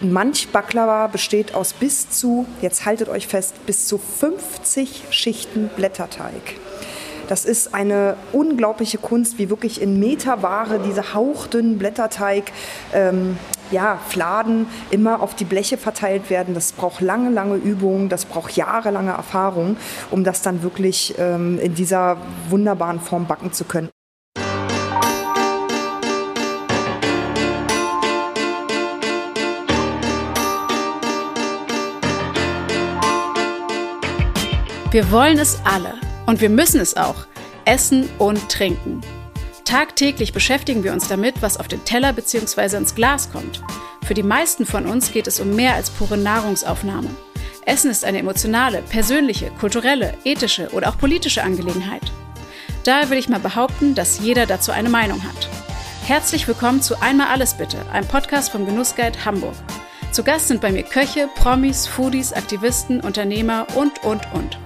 Manch Baklava besteht aus bis zu, jetzt haltet euch fest, bis zu 50 Schichten Blätterteig. Das ist eine unglaubliche Kunst, wie wirklich in Meterware diese hauchdünnen Blätterteig ähm, ja, Fladen immer auf die Bleche verteilt werden. Das braucht lange, lange Übung, das braucht jahrelange Erfahrung, um das dann wirklich ähm, in dieser wunderbaren Form backen zu können. Wir wollen es alle und wir müssen es auch. Essen und trinken. Tagtäglich beschäftigen wir uns damit, was auf den Teller bzw. ins Glas kommt. Für die meisten von uns geht es um mehr als pure Nahrungsaufnahme. Essen ist eine emotionale, persönliche, kulturelle, ethische oder auch politische Angelegenheit. Daher will ich mal behaupten, dass jeder dazu eine Meinung hat. Herzlich willkommen zu Einmal alles bitte, einem Podcast vom Genussguide Hamburg. Zu Gast sind bei mir Köche, Promis, Foodies, Aktivisten, Unternehmer und, und, und.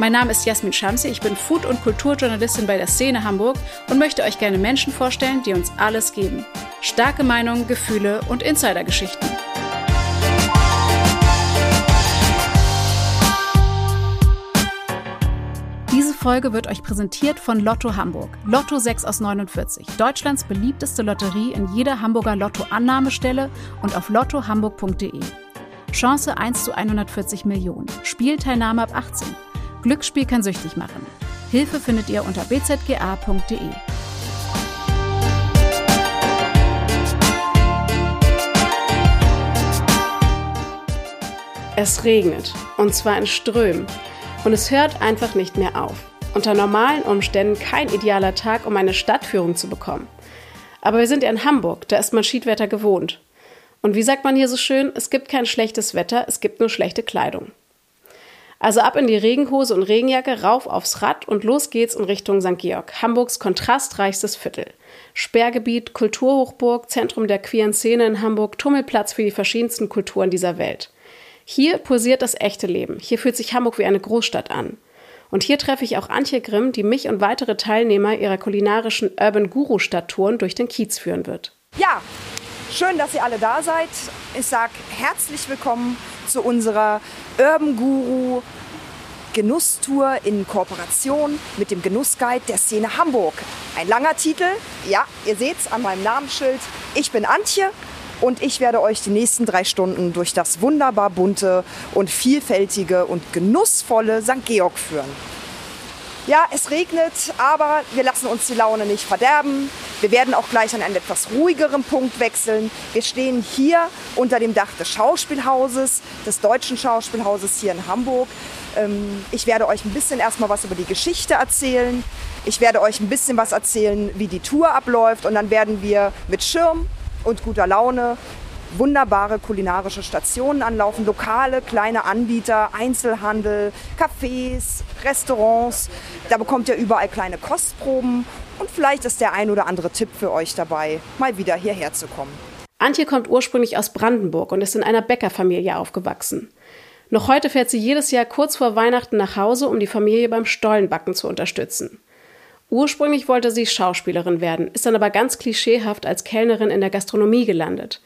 Mein Name ist Jasmin Schamsi, ich bin Food- und Kulturjournalistin bei der Szene Hamburg und möchte euch gerne Menschen vorstellen, die uns alles geben. Starke Meinungen, Gefühle und Insidergeschichten. Diese Folge wird euch präsentiert von Lotto Hamburg. Lotto 6 aus 49. Deutschlands beliebteste Lotterie in jeder Hamburger Lotto-Annahmestelle und auf lottohamburg.de. Chance 1 zu 140 Millionen. Spielteilnahme ab 18. Glücksspiel kann süchtig machen. Hilfe findet ihr unter bzga.de. Es regnet, und zwar in Strömen. Und es hört einfach nicht mehr auf. Unter normalen Umständen kein idealer Tag, um eine Stadtführung zu bekommen. Aber wir sind ja in Hamburg, da ist man Schiedwetter gewohnt. Und wie sagt man hier so schön, es gibt kein schlechtes Wetter, es gibt nur schlechte Kleidung. Also ab in die Regenhose und Regenjacke, rauf aufs Rad und los geht's in Richtung St. Georg, Hamburgs kontrastreichstes Viertel. Sperrgebiet, Kulturhochburg, Zentrum der queeren Szene in Hamburg, Tummelplatz für die verschiedensten Kulturen dieser Welt. Hier pulsiert das echte Leben. Hier fühlt sich Hamburg wie eine Großstadt an. Und hier treffe ich auch Antje Grimm, die mich und weitere Teilnehmer ihrer kulinarischen Urban Guru Stadttouren durch den Kiez führen wird. Ja, schön, dass ihr alle da seid. Ich sage herzlich willkommen zu unserer Urban Guru Genusstour in Kooperation mit dem Genussguide der Szene Hamburg. Ein langer Titel, ja, ihr seht es an meinem Namensschild. Ich bin Antje und ich werde euch die nächsten drei Stunden durch das wunderbar bunte und vielfältige und genussvolle St. Georg führen. Ja, es regnet, aber wir lassen uns die Laune nicht verderben. Wir werden auch gleich an einen etwas ruhigeren Punkt wechseln. Wir stehen hier unter dem Dach des Schauspielhauses, des Deutschen Schauspielhauses hier in Hamburg. Ähm, ich werde euch ein bisschen erstmal was über die Geschichte erzählen. Ich werde euch ein bisschen was erzählen, wie die Tour abläuft. Und dann werden wir mit Schirm und guter Laune wunderbare kulinarische Stationen anlaufen, lokale kleine Anbieter, Einzelhandel, Cafés, Restaurants. Da bekommt ihr überall kleine Kostproben und vielleicht ist der ein oder andere Tipp für euch dabei, mal wieder hierher zu kommen. Antje kommt ursprünglich aus Brandenburg und ist in einer Bäckerfamilie aufgewachsen. Noch heute fährt sie jedes Jahr kurz vor Weihnachten nach Hause, um die Familie beim Stollenbacken zu unterstützen. Ursprünglich wollte sie Schauspielerin werden, ist dann aber ganz klischeehaft als Kellnerin in der Gastronomie gelandet.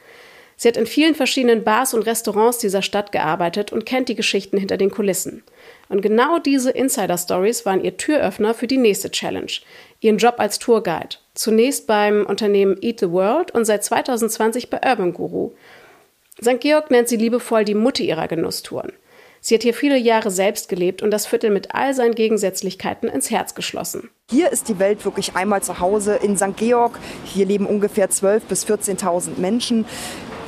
Sie hat in vielen verschiedenen Bars und Restaurants dieser Stadt gearbeitet und kennt die Geschichten hinter den Kulissen. Und genau diese Insider-Stories waren ihr Türöffner für die nächste Challenge, ihren Job als Tourguide. Zunächst beim Unternehmen Eat the World und seit 2020 bei Urban Guru. St. Georg nennt sie liebevoll die Mutti ihrer Genusstouren. Sie hat hier viele Jahre selbst gelebt und das Viertel mit all seinen Gegensätzlichkeiten ins Herz geschlossen. Hier ist die Welt wirklich einmal zu Hause in St. Georg. Hier leben ungefähr 12.000 bis 14.000 Menschen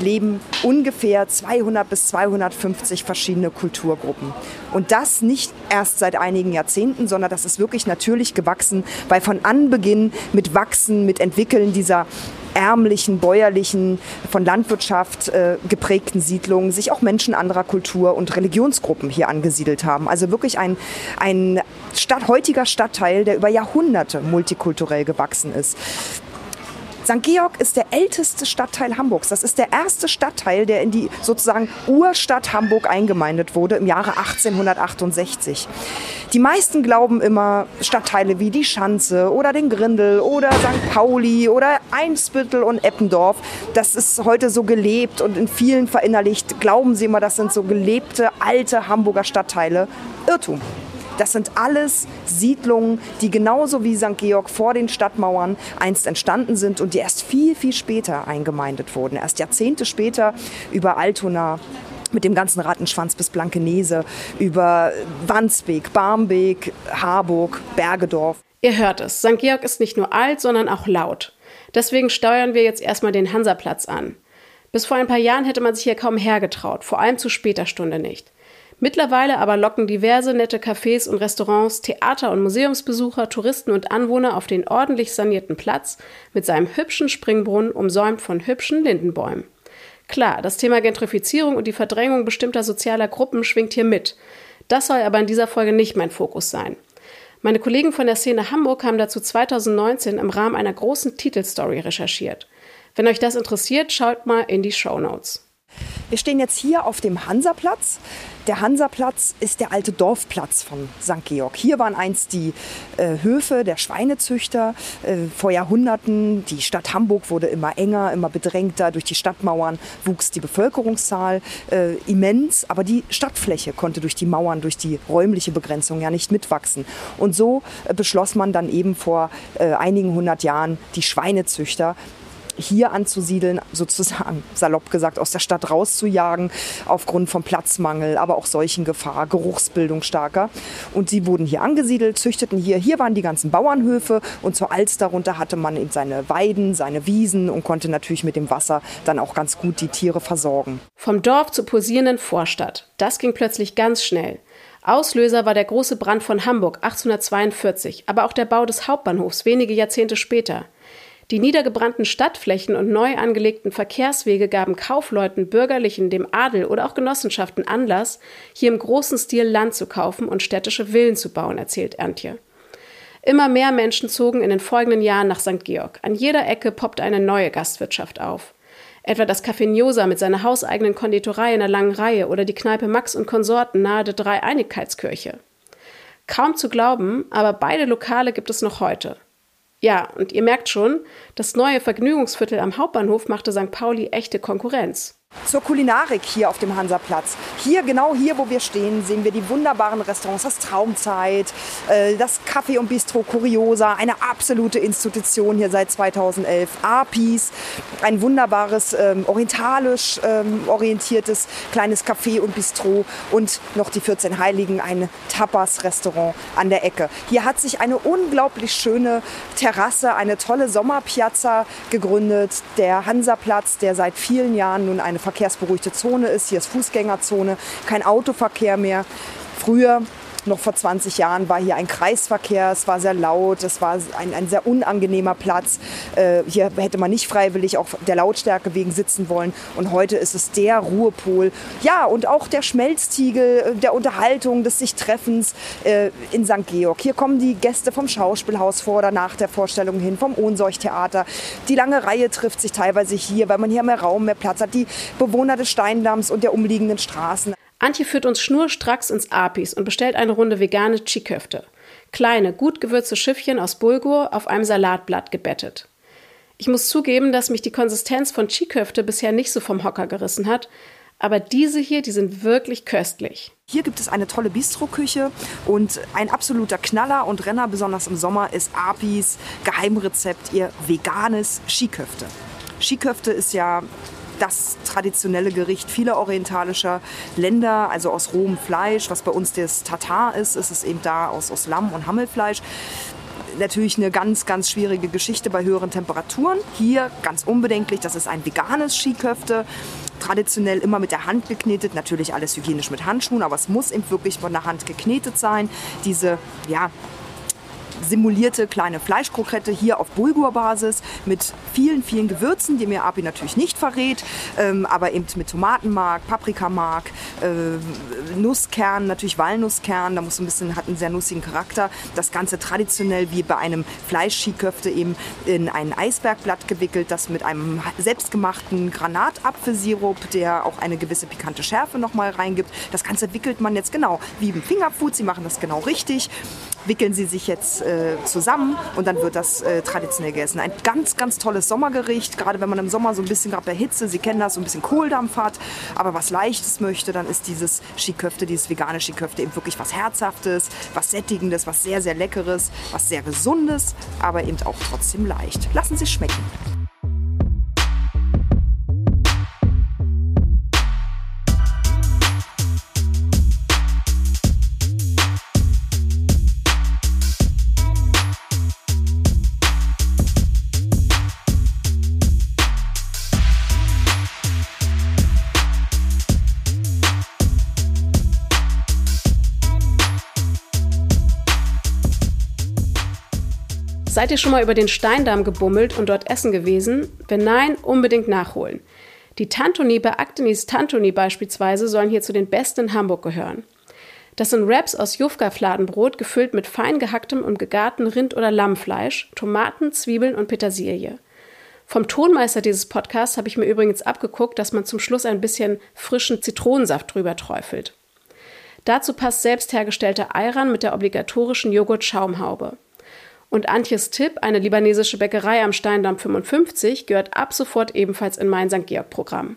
leben ungefähr 200 bis 250 verschiedene Kulturgruppen. Und das nicht erst seit einigen Jahrzehnten, sondern das ist wirklich natürlich gewachsen, weil von Anbeginn mit Wachsen, mit Entwickeln dieser ärmlichen, bäuerlichen, von Landwirtschaft äh, geprägten Siedlungen sich auch Menschen anderer Kultur und Religionsgruppen hier angesiedelt haben. Also wirklich ein, ein Stadt, heutiger Stadtteil, der über Jahrhunderte multikulturell gewachsen ist. St. Georg ist der älteste Stadtteil Hamburgs. Das ist der erste Stadtteil, der in die sozusagen Urstadt Hamburg eingemeindet wurde im Jahre 1868. Die meisten glauben immer, Stadtteile wie die Schanze oder den Grindel oder St. Pauli oder Einsbüttel und Eppendorf, das ist heute so gelebt und in vielen verinnerlicht. Glauben Sie immer, das sind so gelebte alte Hamburger Stadtteile. Irrtum. Das sind alles Siedlungen, die genauso wie St. Georg vor den Stadtmauern einst entstanden sind und die erst viel, viel später eingemeindet wurden. Erst Jahrzehnte später über Altona, mit dem ganzen Rattenschwanz bis Blankenese, über Wandsbek, Barmbek, Harburg, Bergedorf. Ihr hört es, St. Georg ist nicht nur alt, sondern auch laut. Deswegen steuern wir jetzt erstmal den Hansaplatz an. Bis vor ein paar Jahren hätte man sich hier kaum hergetraut, vor allem zu später Stunde nicht. Mittlerweile aber locken diverse nette Cafés und Restaurants, Theater- und Museumsbesucher, Touristen und Anwohner auf den ordentlich sanierten Platz mit seinem hübschen Springbrunnen umsäumt von hübschen Lindenbäumen. Klar, das Thema Gentrifizierung und die Verdrängung bestimmter sozialer Gruppen schwingt hier mit. Das soll aber in dieser Folge nicht mein Fokus sein. Meine Kollegen von der Szene Hamburg haben dazu 2019 im Rahmen einer großen Titelstory recherchiert. Wenn euch das interessiert, schaut mal in die Show Notes. Wir stehen jetzt hier auf dem Hansaplatz. Der Hansaplatz ist der alte Dorfplatz von St. Georg. Hier waren einst die äh, Höfe der Schweinezüchter äh, vor Jahrhunderten. Die Stadt Hamburg wurde immer enger, immer bedrängter. Durch die Stadtmauern wuchs die Bevölkerungszahl äh, immens, aber die Stadtfläche konnte durch die Mauern, durch die räumliche Begrenzung ja nicht mitwachsen. Und so äh, beschloss man dann eben vor äh, einigen hundert Jahren die Schweinezüchter hier anzusiedeln, sozusagen salopp gesagt aus der Stadt rauszujagen, aufgrund von Platzmangel, aber auch Seuchengefahr, Geruchsbildung starker. Und sie wurden hier angesiedelt, züchteten hier. Hier waren die ganzen Bauernhöfe und zur Alster darunter hatte man eben seine Weiden, seine Wiesen und konnte natürlich mit dem Wasser dann auch ganz gut die Tiere versorgen. Vom Dorf zur posierenden Vorstadt. Das ging plötzlich ganz schnell. Auslöser war der große Brand von Hamburg 1842, aber auch der Bau des Hauptbahnhofs wenige Jahrzehnte später. Die niedergebrannten Stadtflächen und neu angelegten Verkehrswege gaben Kaufleuten, Bürgerlichen, dem Adel oder auch Genossenschaften Anlass, hier im großen Stil Land zu kaufen und städtische Villen zu bauen, erzählt Antje. Immer mehr Menschen zogen in den folgenden Jahren nach St. Georg. An jeder Ecke poppte eine neue Gastwirtschaft auf. Etwa das Café Niosa mit seiner hauseigenen Konditorei in der langen Reihe oder die Kneipe Max und Konsorten nahe der Dreieinigkeitskirche. Kaum zu glauben, aber beide Lokale gibt es noch heute. Ja, und ihr merkt schon, das neue Vergnügungsviertel am Hauptbahnhof machte St. Pauli echte Konkurrenz. Zur Kulinarik hier auf dem Hansaplatz. Hier, genau hier, wo wir stehen, sehen wir die wunderbaren Restaurants, das Traumzeit, äh, das Café und Bistro Curiosa, eine absolute Institution hier seit 2011. Apis, ein wunderbares, ähm, orientalisch ähm, orientiertes kleines Café und Bistro und noch die 14 Heiligen, ein Tapas-Restaurant an der Ecke. Hier hat sich eine unglaublich schöne Terrasse, eine tolle Sommerpiazza gegründet. Der Hansaplatz, der seit vielen Jahren nun eine verkehrsberuhigte Zone ist. Hier ist Fußgängerzone, kein Autoverkehr mehr. Früher noch vor 20 Jahren war hier ein Kreisverkehr, es war sehr laut, es war ein, ein sehr unangenehmer Platz. Äh, hier hätte man nicht freiwillig auch der Lautstärke wegen sitzen wollen. Und heute ist es der Ruhepol. Ja, und auch der Schmelztiegel äh, der Unterhaltung, des sich Treffens äh, in St. Georg. Hier kommen die Gäste vom Schauspielhaus vor oder nach der Vorstellung hin, vom Ohnseuchtheater. Die lange Reihe trifft sich teilweise hier, weil man hier mehr Raum, mehr Platz hat. Die Bewohner des Steindamms und der umliegenden Straßen. Antje führt uns schnurstracks ins Apis und bestellt eine Runde vegane Chiköfte. Kleine, gut gewürzte Schiffchen aus Bulgur auf einem Salatblatt gebettet. Ich muss zugeben, dass mich die Konsistenz von Chiköfte bisher nicht so vom Hocker gerissen hat, aber diese hier, die sind wirklich köstlich. Hier gibt es eine tolle Bistroküche und ein absoluter Knaller und Renner, besonders im Sommer, ist Apis Geheimrezept, ihr veganes Skiköfte. Skiköfte ist ja das traditionelle Gericht vieler orientalischer Länder, also aus rohem Fleisch. Was bei uns das Tatar ist, ist es eben da aus, aus Lamm- und Hammelfleisch natürlich eine ganz, ganz schwierige Geschichte bei höheren Temperaturen. Hier ganz unbedenklich, das ist ein veganes Skiköfte. Traditionell immer mit der Hand geknetet, natürlich alles hygienisch mit Handschuhen, aber es muss eben wirklich von der Hand geknetet sein. Diese, ja, simulierte kleine Fleischkrokette hier auf Bulgur-Basis mit vielen, vielen Gewürzen, die mir Api natürlich nicht verrät, ähm, aber eben mit Tomatenmark, Paprikamark, äh, Nusskern, natürlich Walnusskern, da muss ein bisschen, hat einen sehr nussigen Charakter. Das Ganze traditionell wie bei einem Fleischskiköfte eben in ein Eisbergblatt gewickelt, das mit einem selbstgemachten Granatapfelsirup, der auch eine gewisse pikante Schärfe nochmal reingibt. Das Ganze wickelt man jetzt genau wie im Fingerfood. Sie machen das genau richtig wickeln sie sich jetzt äh, zusammen und dann wird das äh, traditionell gegessen. Ein ganz, ganz tolles Sommergericht, gerade wenn man im Sommer so ein bisschen gerade bei Hitze, Sie kennen das, so ein bisschen Kohldampf hat, aber was Leichtes möchte, dann ist dieses Skiköfte, dieses vegane Skiköfte eben wirklich was Herzhaftes, was Sättigendes, was sehr, sehr Leckeres, was sehr Gesundes, aber eben auch trotzdem leicht. Lassen Sie es schmecken. Seid ihr schon mal über den Steindamm gebummelt und dort essen gewesen? Wenn nein, unbedingt nachholen. Die Tantoni bei Actinis Tantoni beispielsweise sollen hier zu den besten in Hamburg gehören. Das sind Wraps aus Jufka-Fladenbrot gefüllt mit fein gehacktem und gegarten Rind- oder Lammfleisch, Tomaten, Zwiebeln und Petersilie. Vom Tonmeister dieses Podcasts habe ich mir übrigens abgeguckt, dass man zum Schluss ein bisschen frischen Zitronensaft drüber träufelt. Dazu passt selbst hergestellter Ayran mit der obligatorischen Joghurt-Schaumhaube. Und Antjes Tipp, eine libanesische Bäckerei am Steindamm 55, gehört ab sofort ebenfalls in mein St. Georg-Programm.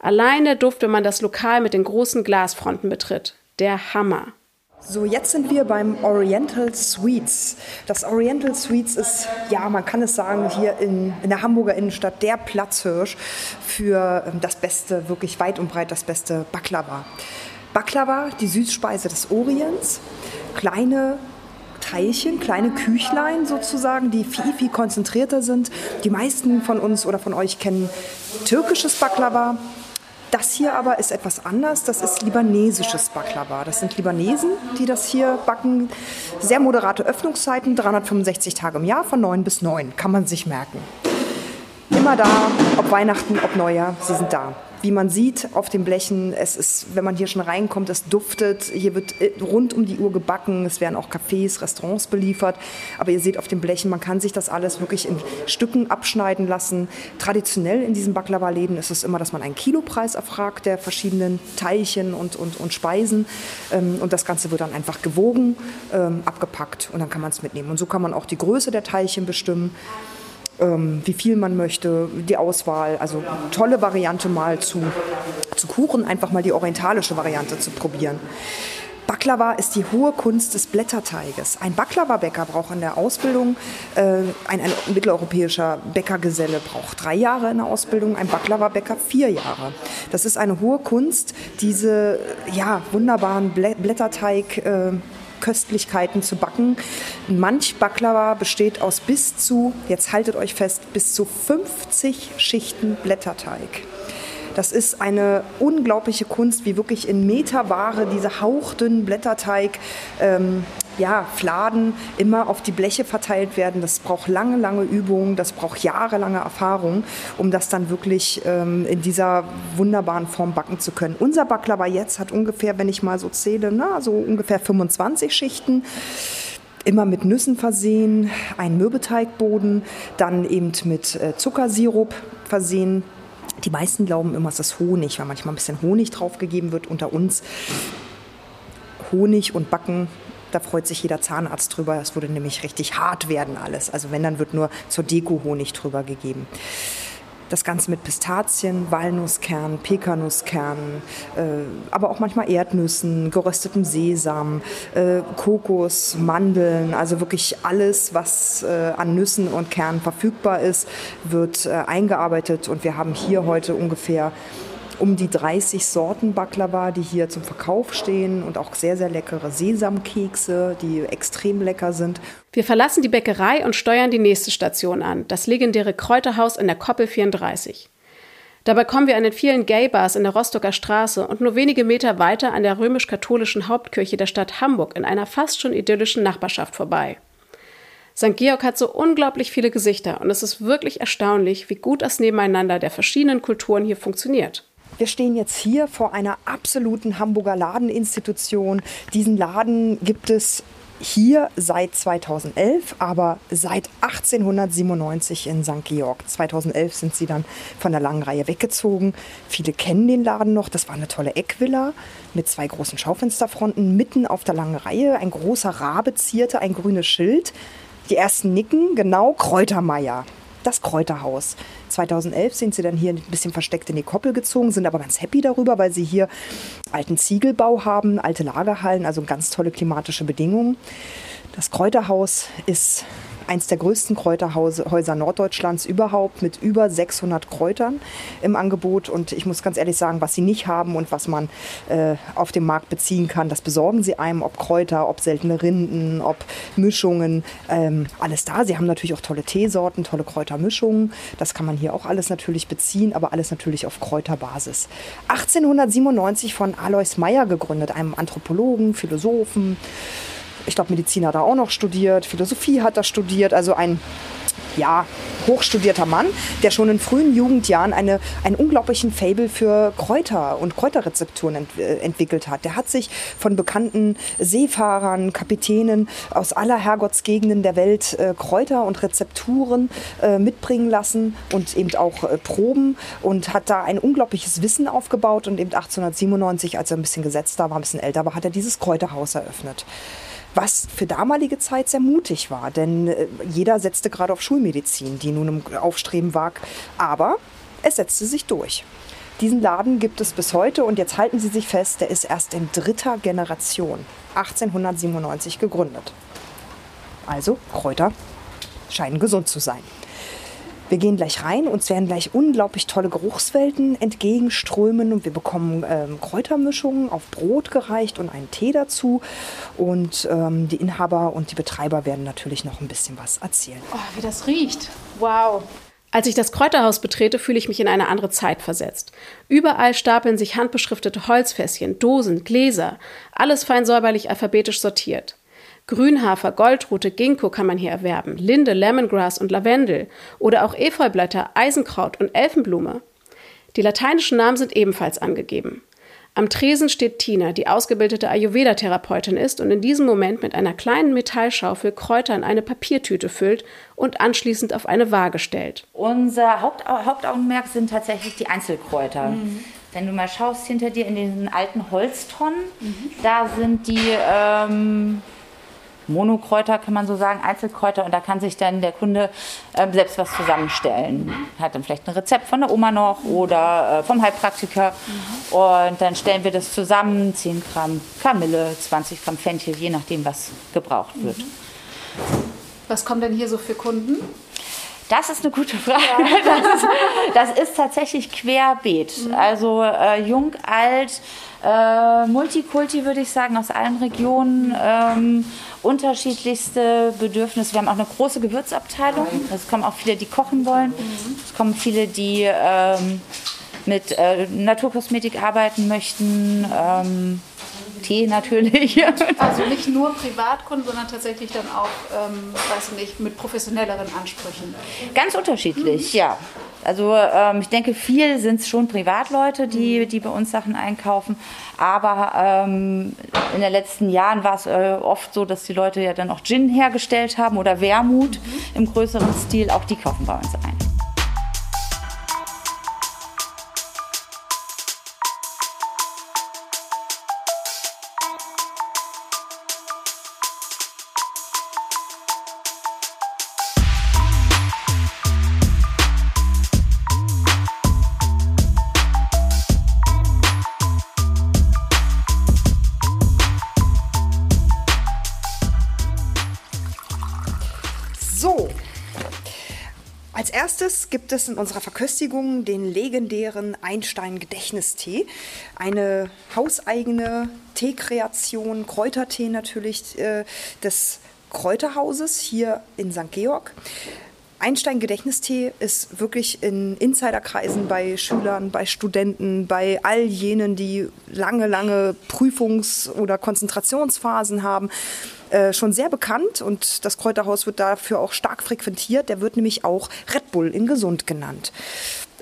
Allein der Duft, wenn man das Lokal mit den großen Glasfronten betritt. Der Hammer. So, jetzt sind wir beim Oriental Suites. Das Oriental Suites ist, ja, man kann es sagen, hier in, in der Hamburger Innenstadt der Platzhirsch für ähm, das beste, wirklich weit und breit das beste Baklava. Baklava, die Süßspeise des Orients. Kleine Teilchen, kleine Küchlein sozusagen, die viel, viel konzentrierter sind. Die meisten von uns oder von euch kennen türkisches Baklava. Das hier aber ist etwas anders. Das ist libanesisches Baklava. Das sind Libanesen, die das hier backen. Sehr moderate Öffnungszeiten, 365 Tage im Jahr von 9 bis 9, kann man sich merken. Immer da, ob Weihnachten, ob Neujahr, sie sind da wie man sieht auf den Blechen, es ist, wenn man hier schon reinkommt, es duftet. Hier wird äh, rund um die Uhr gebacken. Es werden auch Cafés, Restaurants beliefert. Aber ihr seht auf den Blechen, man kann sich das alles wirklich in Stücken abschneiden lassen. Traditionell in diesen Baklava-Läden ist es immer, dass man einen Kilopreis erfragt der verschiedenen Teilchen und, und, und Speisen. Ähm, und das Ganze wird dann einfach gewogen, ähm, abgepackt und dann kann man es mitnehmen. Und so kann man auch die Größe der Teilchen bestimmen ähm, wie viel man möchte, die Auswahl. Also tolle Variante mal zu, zu Kuchen, einfach mal die orientalische Variante zu probieren. Baklava ist die hohe Kunst des Blätterteiges. Ein Baklava-Bäcker braucht in der Ausbildung, äh, ein, ein, mitteleuropäischer Bäckergeselle braucht drei Jahre in der Ausbildung, ein Baklava-Bäcker vier Jahre. Das ist eine hohe Kunst, diese ja, wunderbaren Blätterteig. Äh, Köstlichkeiten zu backen. Manch Baklava besteht aus bis zu, jetzt haltet euch fest, bis zu 50 Schichten Blätterteig. Das ist eine unglaubliche Kunst, wie wirklich in Meterware diese hauchdünnen Blätterteig ähm, ja, Fladen immer auf die Bleche verteilt werden. Das braucht lange, lange Übung, das braucht jahrelange Erfahrung, um das dann wirklich ähm, in dieser wunderbaren Form backen zu können. Unser Baklava jetzt hat ungefähr, wenn ich mal so zähle, na, so ungefähr 25 Schichten immer mit Nüssen versehen, ein Mürbeteigboden, dann eben mit äh, Zuckersirup versehen. Die meisten glauben immer, es ist Honig, weil manchmal ein bisschen Honig draufgegeben wird unter uns. Honig und Backen da freut sich jeder Zahnarzt drüber. Es würde nämlich richtig hart werden alles. Also wenn, dann wird nur zur Deko Honig drüber gegeben. Das Ganze mit Pistazien, Walnusskernen, Pekanusskernen, äh, aber auch manchmal Erdnüssen, geröstetem Sesam, äh, Kokos, Mandeln, also wirklich alles, was äh, an Nüssen und Kernen verfügbar ist, wird äh, eingearbeitet. Und wir haben hier heute ungefähr um die 30 Sorten Baklava, die hier zum Verkauf stehen und auch sehr, sehr leckere Sesamkekse, die extrem lecker sind. Wir verlassen die Bäckerei und steuern die nächste Station an, das legendäre Kräuterhaus in der Koppel 34. Dabei kommen wir an den vielen Gay-Bars in der Rostocker Straße und nur wenige Meter weiter an der römisch-katholischen Hauptkirche der Stadt Hamburg in einer fast schon idyllischen Nachbarschaft vorbei. St. Georg hat so unglaublich viele Gesichter und es ist wirklich erstaunlich, wie gut das Nebeneinander der verschiedenen Kulturen hier funktioniert. Wir stehen jetzt hier vor einer absoluten Hamburger Ladeninstitution. Diesen Laden gibt es hier seit 2011, aber seit 1897 in St. Georg. 2011 sind sie dann von der langen Reihe weggezogen. Viele kennen den Laden noch. Das war eine tolle Eckvilla mit zwei großen Schaufensterfronten mitten auf der langen Reihe. Ein großer Rabe zierte ein grünes Schild. Die ersten nicken, genau Kräutermeier das Kräuterhaus. 2011 sind sie dann hier ein bisschen versteckt in die Koppel gezogen, sind aber ganz happy darüber, weil sie hier alten Ziegelbau haben, alte Lagerhallen, also ganz tolle klimatische Bedingungen. Das Kräuterhaus ist eins der größten Kräuterhäuser Norddeutschlands überhaupt mit über 600 Kräutern im Angebot. Und ich muss ganz ehrlich sagen, was sie nicht haben und was man äh, auf dem Markt beziehen kann, das besorgen sie einem, ob Kräuter, ob seltene Rinden, ob Mischungen, ähm, alles da. Sie haben natürlich auch tolle Teesorten, tolle Kräutermischungen. Das kann man hier auch alles natürlich beziehen, aber alles natürlich auf Kräuterbasis. 1897 von Alois Meyer gegründet, einem Anthropologen, Philosophen ich glaube, Medizin hat er auch noch studiert, Philosophie hat er studiert, also ein ja, hochstudierter Mann, der schon in frühen Jugendjahren eine, einen unglaublichen Fable für Kräuter und Kräuterrezepturen ent, äh, entwickelt hat. Der hat sich von bekannten Seefahrern, Kapitänen aus aller Herrgottsgegenden der Welt äh, Kräuter und Rezepturen äh, mitbringen lassen und eben auch äh, Proben und hat da ein unglaubliches Wissen aufgebaut und eben 1897, als er ein bisschen gesetzter war, ein bisschen älter war, hat er dieses Kräuterhaus eröffnet was für damalige Zeit sehr mutig war, denn äh, jeder setzte gerade auf Schulmedizin, die nun im Aufstreben war, aber es setzte sich durch. Diesen Laden gibt es bis heute und jetzt halten Sie sich fest, der ist erst in dritter Generation, 1897 gegründet. Also Kräuter scheinen gesund zu sein. Wir gehen gleich rein, uns werden gleich unglaublich tolle Geruchswelten entgegenströmen und wir bekommen ähm, Kräutermischungen auf Brot gereicht und einen Tee dazu. Und ähm, die Inhaber und die Betreiber werden natürlich noch ein bisschen was erzählen. Oh, wie das riecht. Wow. Als ich das Kräuterhaus betrete, fühle ich mich in eine andere Zeit versetzt. Überall stapeln sich handbeschriftete Holzfässchen, Dosen, Gläser, alles fein säuberlich alphabetisch sortiert. Grünhafer, Goldrute, Ginkgo kann man hier erwerben, Linde, Lemongrass und Lavendel oder auch Efeublätter, Eisenkraut und Elfenblume. Die lateinischen Namen sind ebenfalls angegeben. Am Tresen steht Tina, die ausgebildete Ayurveda-Therapeutin ist und in diesem Moment mit einer kleinen Metallschaufel Kräuter in eine Papiertüte füllt und anschließend auf eine Waage stellt. Unser Haupt Hauptaugenmerk sind tatsächlich die Einzelkräuter. Mhm. Wenn du mal schaust hinter dir in den alten Holztonnen, mhm. da sind die ähm, Monokräuter, kann man so sagen, Einzelkräuter. Und da kann sich dann der Kunde äh, selbst was zusammenstellen. Hat dann vielleicht ein Rezept von der Oma noch oder äh, vom Heilpraktiker. Mhm. Und dann stellen wir das zusammen. 10 Gramm Kamille, 20 Gramm Fenchel, je nachdem, was gebraucht wird. Mhm. Was kommen denn hier so für Kunden? Das ist eine gute Frage. Ja. Das, ist, das, ist, tatsächlich querbeet. Mhm. Also äh, jung, alt, äh, Multikulti würde ich sagen, aus allen Regionen. Ähm, unterschiedlichste Bedürfnisse. Wir haben auch eine große Gewürzabteilung. Es kommen auch viele, die kochen wollen. Es kommen viele, die ähm, mit äh, Naturkosmetik arbeiten möchten. Ähm, Tee natürlich. Also nicht nur Privatkunden, sondern tatsächlich dann auch, ähm, weiß nicht, mit professionelleren Ansprüchen. Ganz unterschiedlich, mhm. ja. Also ähm, ich denke, viel sind es schon Privatleute, die, mhm. die bei uns Sachen einkaufen. Aber ähm, in den letzten Jahren war es äh, oft so, dass die Leute ja dann auch Gin hergestellt haben oder Wermut mhm. im größeren Stil. Auch die kaufen bei uns ein. Es in unserer Verköstigung den legendären Einstein-Gedächtnistee. Eine hauseigene Teekreation, Kräutertee natürlich äh, des Kräuterhauses hier in St. Georg. Einstein-Gedächtnistee ist wirklich in Insiderkreisen bei Schülern, bei Studenten, bei all jenen, die lange, lange Prüfungs- oder Konzentrationsphasen haben, äh, schon sehr bekannt und das Kräuterhaus wird dafür auch stark frequentiert. Der wird nämlich auch Red Bull in Gesund genannt.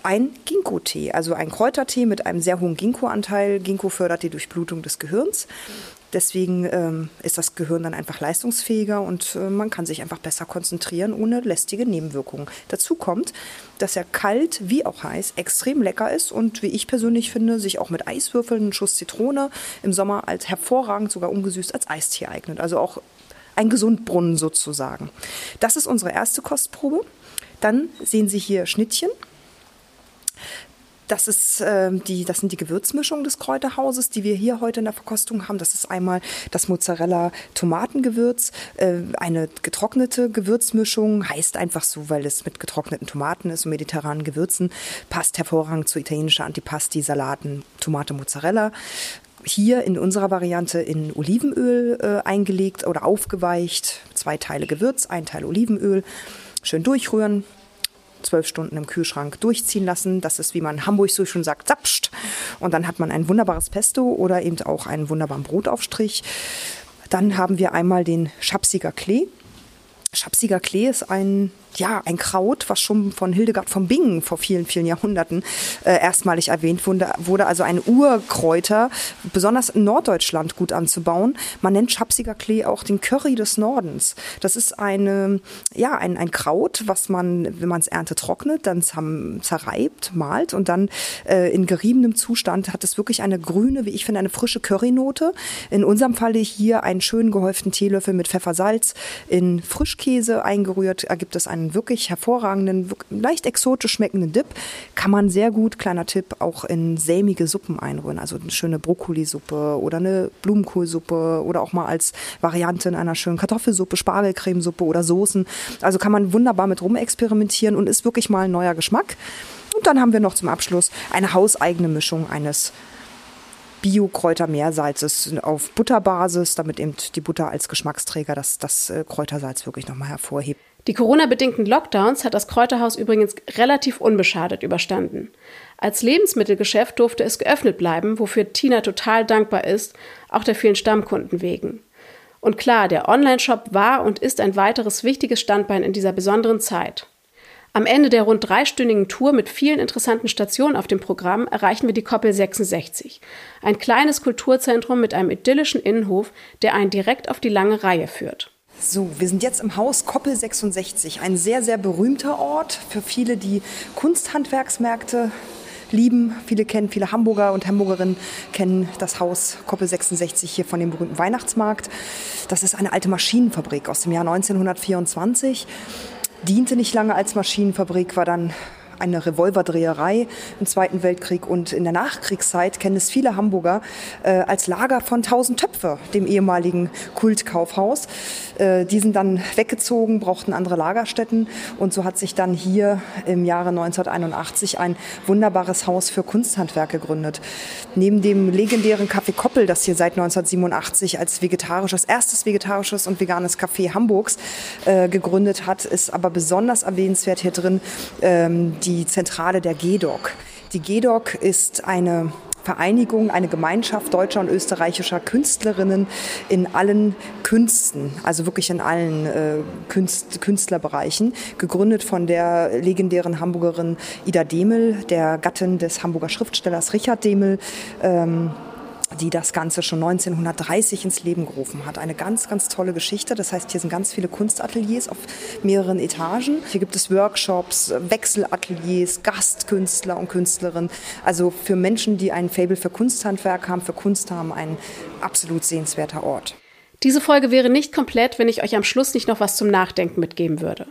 ein Ginkgo-Tee, also ein Kräutertee mit einem sehr hohen Ginkgo-Anteil. Ginkgo fördert die Durchblutung des Gehirns. Deswegen ähm, ist das Gehirn dann einfach leistungsfähiger und äh, man kann sich einfach besser konzentrieren ohne lästige Nebenwirkungen. Dazu kommt, dass er kalt wie auch heiß extrem lecker ist und wie ich persönlich finde, sich auch mit Eiswürfeln, einen Schuss Zitrone im Sommer als hervorragend, sogar ungesüßt als Eistee eignet. Also auch ein Gesundbrunnen sozusagen. Das ist unsere erste Kostprobe. Dann sehen Sie hier Schnittchen das, ist, äh, die, das sind die Gewürzmischungen des Kräuterhauses, die wir hier heute in der Verkostung haben. Das ist einmal das Mozzarella-Tomatengewürz, äh, eine getrocknete Gewürzmischung, heißt einfach so, weil es mit getrockneten Tomaten ist und mediterranen Gewürzen, passt hervorragend zu italienischer Antipasti, Salaten, Tomate, Mozzarella hier in unserer Variante in Olivenöl äh, eingelegt oder aufgeweicht. Zwei Teile Gewürz, ein Teil Olivenöl. Schön durchrühren, zwölf Stunden im Kühlschrank durchziehen lassen. Das ist, wie man in Hamburg so schon sagt, zapscht. Und dann hat man ein wunderbares Pesto oder eben auch einen wunderbaren Brotaufstrich. Dann haben wir einmal den Schapsiger Klee. Schapsiger Klee ist ein ja, ein Kraut, was schon von Hildegard von Bingen vor vielen, vielen Jahrhunderten äh, erstmalig erwähnt wurde, wurde also ein Urkräuter, besonders in Norddeutschland gut anzubauen. Man nennt Schapsiger Klee auch den Curry des Nordens. Das ist eine, ja, ein, ein Kraut, was man, wenn man es ernte, trocknet, dann zerreibt, malt und dann äh, in geriebenem Zustand hat es wirklich eine grüne, wie ich finde, eine frische Currynote. In unserem Falle hier einen schön gehäuften Teelöffel mit Pfeffersalz in Frischkäse eingerührt, ergibt es einen einen wirklich hervorragenden, leicht exotisch schmeckenden Dip. Kann man sehr gut, kleiner Tipp, auch in sämige Suppen einrühren. Also eine schöne Brokkolisuppe oder eine Blumenkohlsuppe oder auch mal als Variante in einer schönen Kartoffelsuppe, Spargelcremesuppe oder Soßen. Also kann man wunderbar mit rumexperimentieren und ist wirklich mal ein neuer Geschmack. Und dann haben wir noch zum Abschluss eine hauseigene Mischung eines Bio-Kräuter-Meersalzes auf Butterbasis, damit eben die Butter als Geschmacksträger das, das äh, Kräutersalz wirklich nochmal hervorhebt. Die Corona-bedingten Lockdowns hat das Kräuterhaus übrigens relativ unbeschadet überstanden. Als Lebensmittelgeschäft durfte es geöffnet bleiben, wofür Tina total dankbar ist, auch der vielen Stammkunden wegen. Und klar, der Online-Shop war und ist ein weiteres wichtiges Standbein in dieser besonderen Zeit. Am Ende der rund dreistündigen Tour mit vielen interessanten Stationen auf dem Programm erreichen wir die Koppel 66, ein kleines Kulturzentrum mit einem idyllischen Innenhof, der einen direkt auf die lange Reihe führt. So, wir sind jetzt im Haus Koppel 66, ein sehr, sehr berühmter Ort für viele, die Kunsthandwerksmärkte lieben. Viele kennen, viele Hamburger und Hamburgerinnen kennen das Haus Koppel 66 hier von dem berühmten Weihnachtsmarkt. Das ist eine alte Maschinenfabrik aus dem Jahr 1924. Diente nicht lange als Maschinenfabrik, war dann eine Revolverdreherei im Zweiten Weltkrieg und in der Nachkriegszeit kennen es viele Hamburger äh, als Lager von Tausend Töpfe, dem ehemaligen Kultkaufhaus. Äh, die sind dann weggezogen, brauchten andere Lagerstätten und so hat sich dann hier im Jahre 1981 ein wunderbares Haus für Kunsthandwerk gegründet. Neben dem legendären Café Koppel, das hier seit 1987 als vegetarisches, erstes vegetarisches und veganes Café Hamburgs äh, gegründet hat, ist aber besonders erwähnenswert hier drin ähm, die die Zentrale der GEDOC. Die GEDOC ist eine Vereinigung, eine Gemeinschaft deutscher und österreichischer Künstlerinnen in allen Künsten, also wirklich in allen äh, Künst, Künstlerbereichen, gegründet von der legendären Hamburgerin Ida Demel, der Gattin des Hamburger Schriftstellers Richard Demel. Ähm, die das Ganze schon 1930 ins Leben gerufen hat. Eine ganz, ganz tolle Geschichte. Das heißt, hier sind ganz viele Kunstateliers auf mehreren Etagen. Hier gibt es Workshops, Wechselateliers, Gastkünstler und Künstlerinnen. Also für Menschen, die ein Fable für Kunsthandwerk haben, für Kunst haben, ein absolut sehenswerter Ort. Diese Folge wäre nicht komplett, wenn ich euch am Schluss nicht noch was zum Nachdenken mitgeben würde.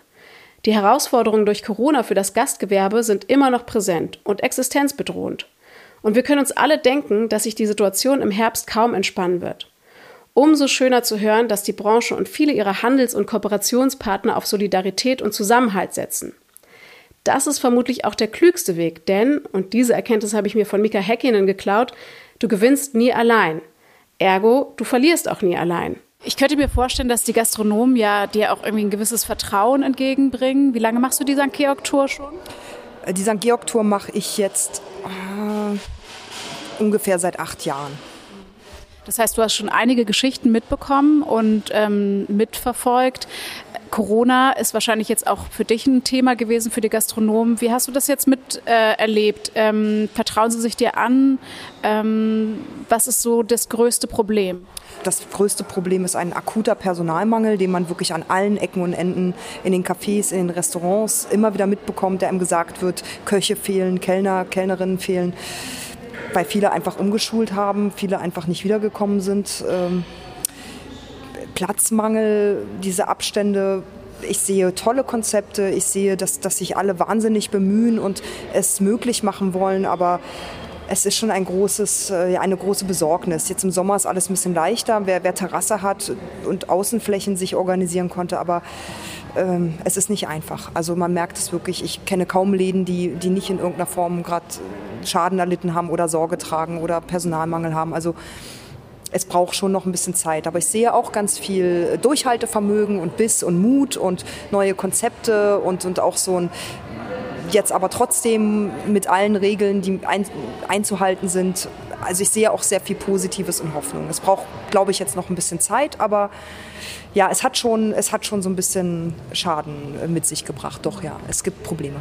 Die Herausforderungen durch Corona für das Gastgewerbe sind immer noch präsent und existenzbedrohend. Und wir können uns alle denken, dass sich die Situation im Herbst kaum entspannen wird. Umso schöner zu hören, dass die Branche und viele ihrer Handels- und Kooperationspartner auf Solidarität und Zusammenhalt setzen. Das ist vermutlich auch der klügste Weg, denn, und diese Erkenntnis habe ich mir von Mika Häkkinen geklaut, du gewinnst nie allein. Ergo, du verlierst auch nie allein. Ich könnte mir vorstellen, dass die Gastronomen ja dir auch irgendwie ein gewisses Vertrauen entgegenbringen. Wie lange machst du die St. Georg-Tour schon? Äh, die St. Georg-Tour mache ich jetzt äh, ungefähr seit acht Jahren. Das heißt, du hast schon einige Geschichten mitbekommen und ähm, mitverfolgt. Corona ist wahrscheinlich jetzt auch für dich ein Thema gewesen, für die Gastronomen. Wie hast du das jetzt mit äh? Ähm, vertrauen sie sich dir an? Ähm, was ist so das größte Problem? Das größte Problem ist ein akuter Personalmangel, den man wirklich an allen Ecken und Enden in den Cafés, in den Restaurants immer wieder mitbekommt, der ihm gesagt wird, Köche fehlen, Kellner, Kellnerinnen fehlen, weil viele einfach umgeschult haben, viele einfach nicht wiedergekommen sind. Ähm, Platzmangel, diese Abstände. Ich sehe tolle Konzepte, ich sehe, dass, dass sich alle wahnsinnig bemühen und es möglich machen wollen, aber es ist schon ein großes, äh, eine große Besorgnis. Jetzt im Sommer ist alles ein bisschen leichter, wer, wer Terrasse hat und Außenflächen sich organisieren konnte, aber ähm, es ist nicht einfach. Also man merkt es wirklich, ich kenne kaum Läden, die, die nicht in irgendeiner Form gerade Schaden erlitten haben oder Sorge tragen oder Personalmangel haben. Also es braucht schon noch ein bisschen Zeit. Aber ich sehe auch ganz viel Durchhaltevermögen und Biss und Mut und neue Konzepte und, und auch so ein jetzt aber trotzdem mit allen Regeln, die ein, einzuhalten sind. Also ich sehe auch sehr viel Positives und Hoffnung. Es braucht, glaube ich, jetzt noch ein bisschen Zeit, aber ja, es hat schon, es hat schon so ein bisschen Schaden mit sich gebracht. Doch ja, es gibt Probleme.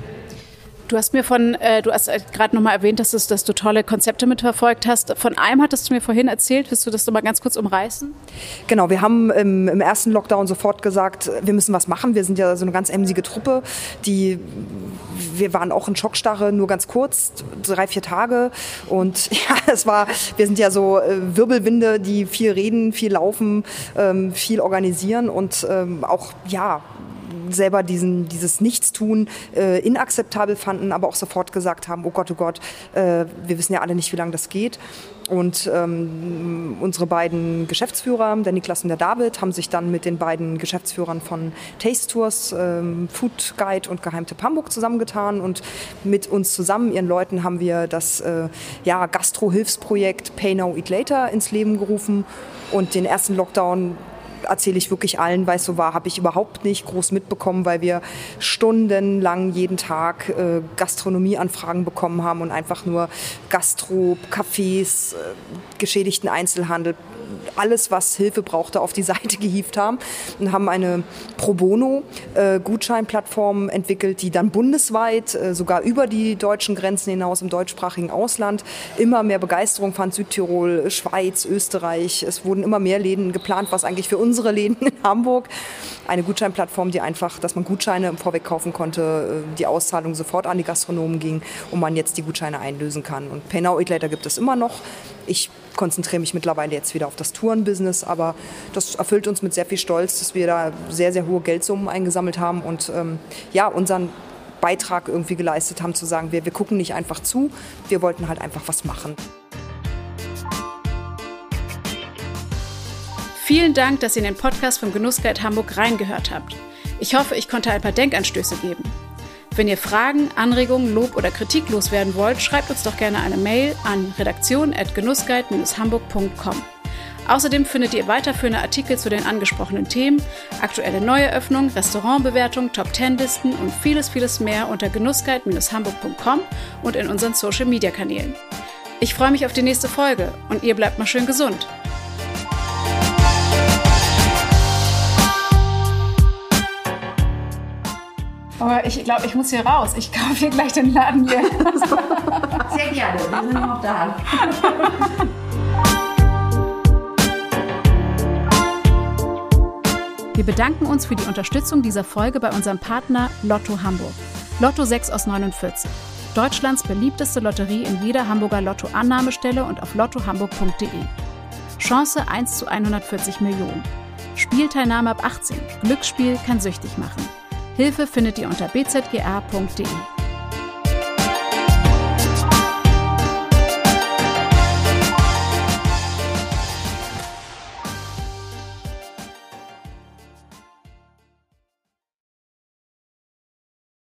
Du hast mir von, äh, du hast äh, gerade nochmal erwähnt, dass, es, dass du tolle Konzepte mitverfolgt hast. Von einem hattest du mir vorhin erzählt. Willst du das nochmal ganz kurz umreißen? Genau, wir haben im, im, ersten Lockdown sofort gesagt, wir müssen was machen. Wir sind ja so eine ganz emsige Truppe, die wir waren auch in Schockstarre, nur ganz kurz, drei, vier Tage. Und ja, es war, wir sind ja so äh, Wirbelwinde, die viel reden, viel laufen, ähm, viel organisieren und ähm, auch, ja, selber diesen, dieses Nichtstun äh, inakzeptabel fanden, aber auch sofort gesagt haben, oh Gott, oh Gott, äh, wir wissen ja alle nicht, wie lange das geht. Und ähm, unsere beiden Geschäftsführer, der Niklas und der David, haben sich dann mit den beiden Geschäftsführern von Taste Tours, ähm, Food Guide und Geheimtipp Hamburg zusammengetan. Und mit uns zusammen, ihren Leuten, haben wir das äh, ja, Gastro-Hilfsprojekt Pay Now, Eat Later ins Leben gerufen. Und den ersten Lockdown erzähle ich wirklich allen, weil es so war, habe ich überhaupt nicht groß mitbekommen, weil wir stundenlang jeden Tag äh, Gastronomieanfragen bekommen haben und einfach nur Gastro, Cafés, äh, geschädigten Einzelhandel, alles, was Hilfe brauchte, auf die Seite gehievt haben und haben eine Pro Bono äh, entwickelt, die dann bundesweit, äh, sogar über die deutschen Grenzen hinaus im deutschsprachigen Ausland immer mehr Begeisterung fand. Südtirol, Schweiz, Österreich. Es wurden immer mehr Läden geplant, was eigentlich für unsere Läden in Hamburg eine Gutscheinplattform, die einfach, dass man Gutscheine im Vorweg kaufen konnte, äh, die Auszahlung sofort an die Gastronomen ging und man jetzt die Gutscheine einlösen kann. Und Pay Now Eat Later gibt es immer noch. Ich konzentriere mich mittlerweile jetzt wieder auf das Tourenbusiness, aber das erfüllt uns mit sehr viel Stolz, dass wir da sehr, sehr hohe Geldsummen eingesammelt haben und ähm, ja, unseren Beitrag irgendwie geleistet haben, zu sagen, wir, wir gucken nicht einfach zu, wir wollten halt einfach was machen. Vielen Dank, dass ihr in den Podcast vom Genussguide Hamburg reingehört habt. Ich hoffe, ich konnte ein paar Denkanstöße geben. Wenn ihr Fragen, Anregungen, Lob oder Kritik loswerden wollt, schreibt uns doch gerne eine Mail an redaktion.genussguide-hamburg.com. Außerdem findet ihr weiterführende Artikel zu den angesprochenen Themen, aktuelle Neueröffnungen, Restaurantbewertungen, Top-10-Listen und vieles, vieles mehr unter genussguide-hamburg.com und in unseren Social-Media-Kanälen. Ich freue mich auf die nächste Folge und ihr bleibt mal schön gesund. Aber ich glaube, ich muss hier raus. Ich kaufe hier gleich den Laden hier. Sehr gerne, wir sind noch da. Wir bedanken uns für die Unterstützung dieser Folge bei unserem Partner Lotto Hamburg. Lotto 6 aus 49. Deutschlands beliebteste Lotterie in jeder Hamburger Lotto-Annahmestelle und auf lottohamburg.de. Chance 1 zu 140 Millionen. Spielteilnahme ab 18. Glücksspiel kann süchtig machen. Hilfe findet ihr unter bzga.de.